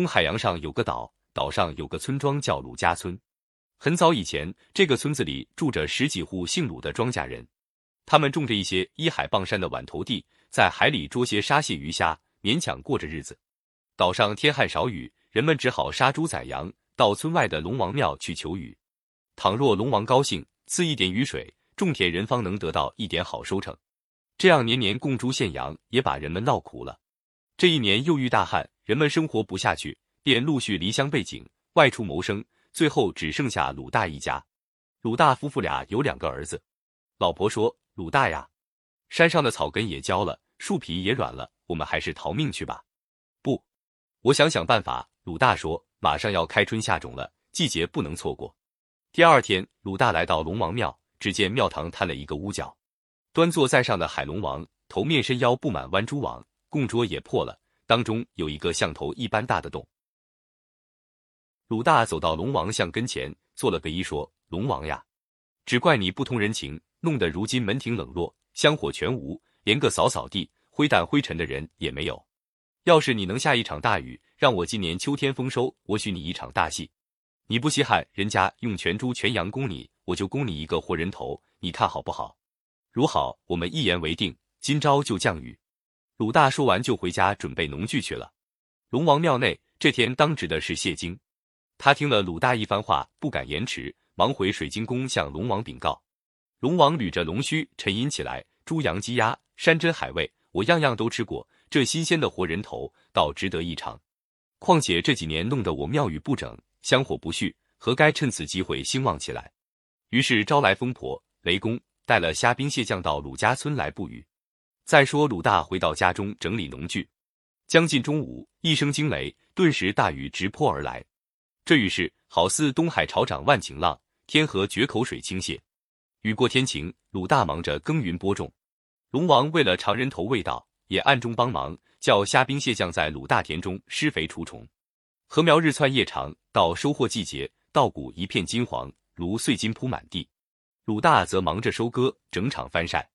东海洋上有个岛，岛上有个村庄叫鲁家村。很早以前，这个村子里住着十几户姓鲁的庄稼人，他们种着一些依海傍山的碗头地，在海里捉些沙蟹鱼虾，勉强过着日子。岛上天旱少雨，人们只好杀猪宰羊，到村外的龙王庙去求雨。倘若龙王高兴，赐一点雨水，种田人方能得到一点好收成。这样年年供猪献羊，也把人们闹苦了。这一年又遇大旱，人们生活不下去，便陆续离乡背井，外出谋生。最后只剩下鲁大一家。鲁大夫妇俩有两个儿子。老婆说：“鲁大呀，山上的草根也焦了，树皮也软了，我们还是逃命去吧。”不，我想想办法。鲁大说：“马上要开春下种了，季节不能错过。”第二天，鲁大来到龙王庙，只见庙堂摊了一个屋角，端坐在上的海龙王，头面身腰布满弯珠网。供桌也破了，当中有一个像头一般大的洞。鲁大走到龙王像跟前，做了个揖，说：“龙王呀，只怪你不通人情，弄得如今门庭冷落，香火全无，连个扫扫地、挥掸灰尘的人也没有。要是你能下一场大雨，让我今年秋天丰收，我许你一场大戏。你不稀罕人家用全猪全羊供你，我就供你一个活人头，你看好不好？如好，我们一言为定，今朝就降雨。”鲁大说完，就回家准备农具去了。龙王庙内这天当值的是谢经，他听了鲁大一番话，不敢延迟，忙回水晶宫向龙王禀告。龙王捋着龙须沉吟起来：“猪羊鸡鸭山珍海味，我样样都吃过，这新鲜的活人头倒值得一尝。况且这几年弄得我庙宇不整，香火不续，何该趁此机会兴旺起来？”于是招来风婆、雷公，带了虾兵蟹将到鲁家村来布雨。再说，鲁大回到家中整理农具，将近中午，一声惊雷，顿时大雨直泼而来。这雨势好似东海潮涨万顷浪，天河决口水倾泻。雨过天晴，鲁大忙着耕耘播种。龙王为了尝人头味道，也暗中帮忙，叫虾兵蟹将在鲁大田中施肥除虫。禾苗日窜夜长，到收获季节，稻谷一片金黄，如碎金铺满地。鲁大则忙着收割，整场翻晒。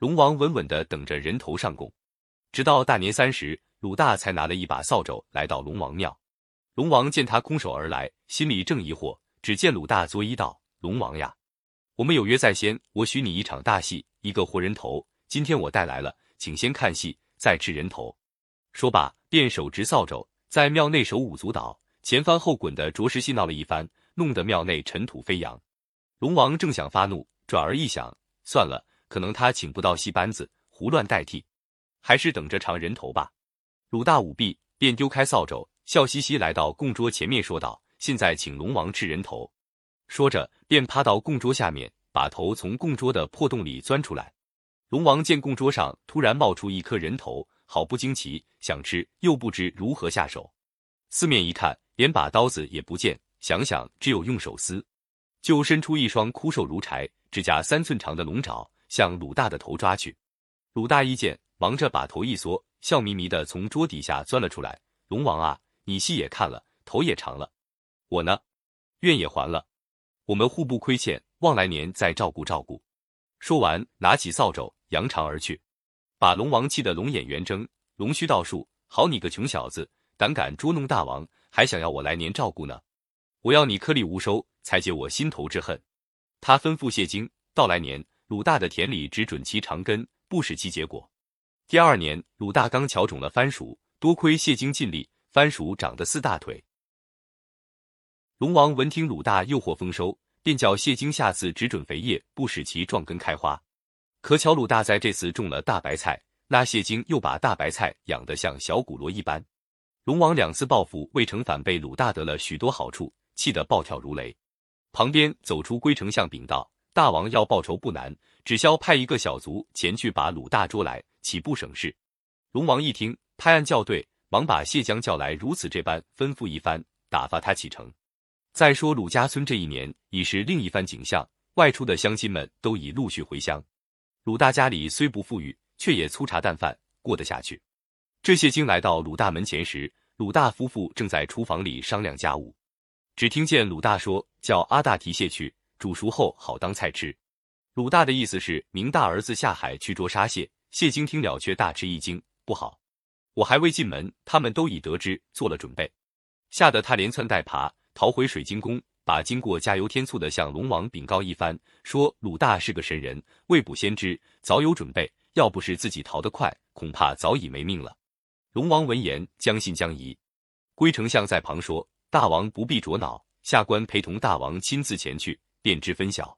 龙王稳稳的等着人头上供，直到大年三十，鲁大才拿了一把扫帚来到龙王庙。龙王见他空手而来，心里正疑惑，只见鲁大作揖道：“龙王呀，我们有约在先，我许你一场大戏，一个活人头。今天我带来了，请先看戏，再吃人头。”说罢，便手执扫帚，在庙内手舞足蹈，前翻后滚的，着实戏闹了一番，弄得庙内尘土飞扬。龙王正想发怒，转而一想，算了。可能他请不到戏班子，胡乱代替，还是等着尝人头吧。鲁大舞毕，便丢开扫帚，笑嘻嘻来到供桌前面，说道：“现在请龙王吃人头。”说着，便趴到供桌下面，把头从供桌的破洞里钻出来。龙王见供桌上突然冒出一颗人头，好不惊奇，想吃又不知如何下手。四面一看，连把刀子也不见，想想只有用手撕，就伸出一双枯瘦如柴、指甲三寸长的龙爪。向鲁大的头抓去，鲁大一见，忙着把头一缩，笑眯眯的从桌底下钻了出来。龙王啊，你戏也看了，头也尝了，我呢，愿也还了，我们互不亏欠，望来年再照顾照顾。说完，拿起扫帚，扬长而去，把龙王气得龙眼圆睁，龙须倒竖。好你个穷小子，胆敢捉弄大王，还想要我来年照顾呢？我要你颗粒无收，才解我心头之恨。他吩咐谢金，到来年。鲁大的田里只准其长根，不使其结果。第二年，鲁大刚巧种了番薯，多亏谢经尽力，番薯长得似大腿。龙王闻听鲁大诱惑丰收，便叫谢经下次只准肥叶，不使其壮根开花。可巧鲁大在这次种了大白菜，那谢经又把大白菜养得像小骨螺一般。龙王两次报复未成，反被鲁大得了许多好处，气得暴跳如雷。旁边走出龟丞相禀道。大王要报仇不难，只消派一个小卒前去把鲁大捉来，岂不省事？龙王一听，拍案叫对，忙把谢江叫来，如此这般吩咐一番，打发他启程。再说鲁家村这一年已是另一番景象，外出的乡亲们都已陆续回乡。鲁大家里虽不富裕，却也粗茶淡饭过得下去。这谢经来到鲁大门前时，鲁大夫妇正在厨房里商量家务，只听见鲁大说：“叫阿大提蟹去。”煮熟后好当菜吃。鲁大的意思是明大儿子下海去捉沙蟹。谢经听了却大吃一惊，不好！我还未进门，他们都已得知，做了准备。吓得他连窜带爬逃回水晶宫，把经过加油添醋的向龙王禀告一番，说鲁大是个神人，未卜先知，早有准备，要不是自己逃得快，恐怕早已没命了。龙王闻言将信将疑，龟丞相在旁说：“大王不必着恼，下官陪同大王亲自前去，便知分晓。”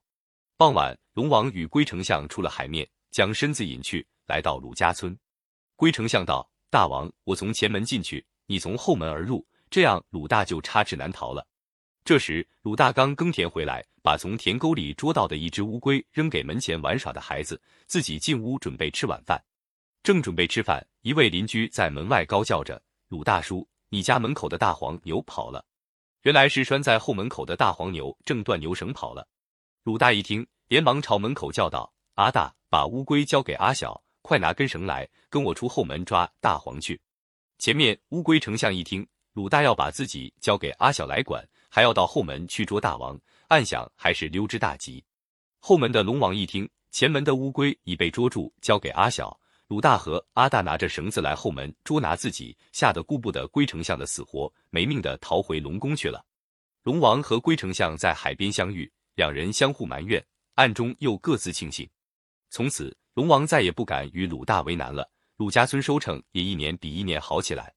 傍晚，龙王与龟丞相出了海面，将身子隐去，来到鲁家村。龟丞相道：“大王，我从前门进去，你从后门而入，这样鲁大就插翅难逃了。”这时，鲁大刚耕田回来，把从田沟里捉到的一只乌龟扔给门前玩耍的孩子，自己进屋准备吃晚饭。正准备吃饭，一位邻居在门外高叫着：“鲁大叔，你家门口的大黄牛跑了！”原来是拴在后门口的大黄牛正断牛绳跑了。鲁大一听，连忙朝门口叫道：“阿大，把乌龟交给阿小，快拿根绳来，跟我出后门抓大黄去。”前面乌龟丞相一听，鲁大要把自己交给阿小来管，还要到后门去捉大王，暗想还是溜之大吉。后门的龙王一听，前门的乌龟已被捉住，交给阿小，鲁大和阿大拿着绳子来后门捉拿自己，吓得顾不得龟丞相的死活，没命的逃回龙宫去了。龙王和龟丞相在海边相遇。两人相互埋怨，暗中又各自庆幸。从此，龙王再也不敢与鲁大为难了。鲁家村收成也一年比一年好起来。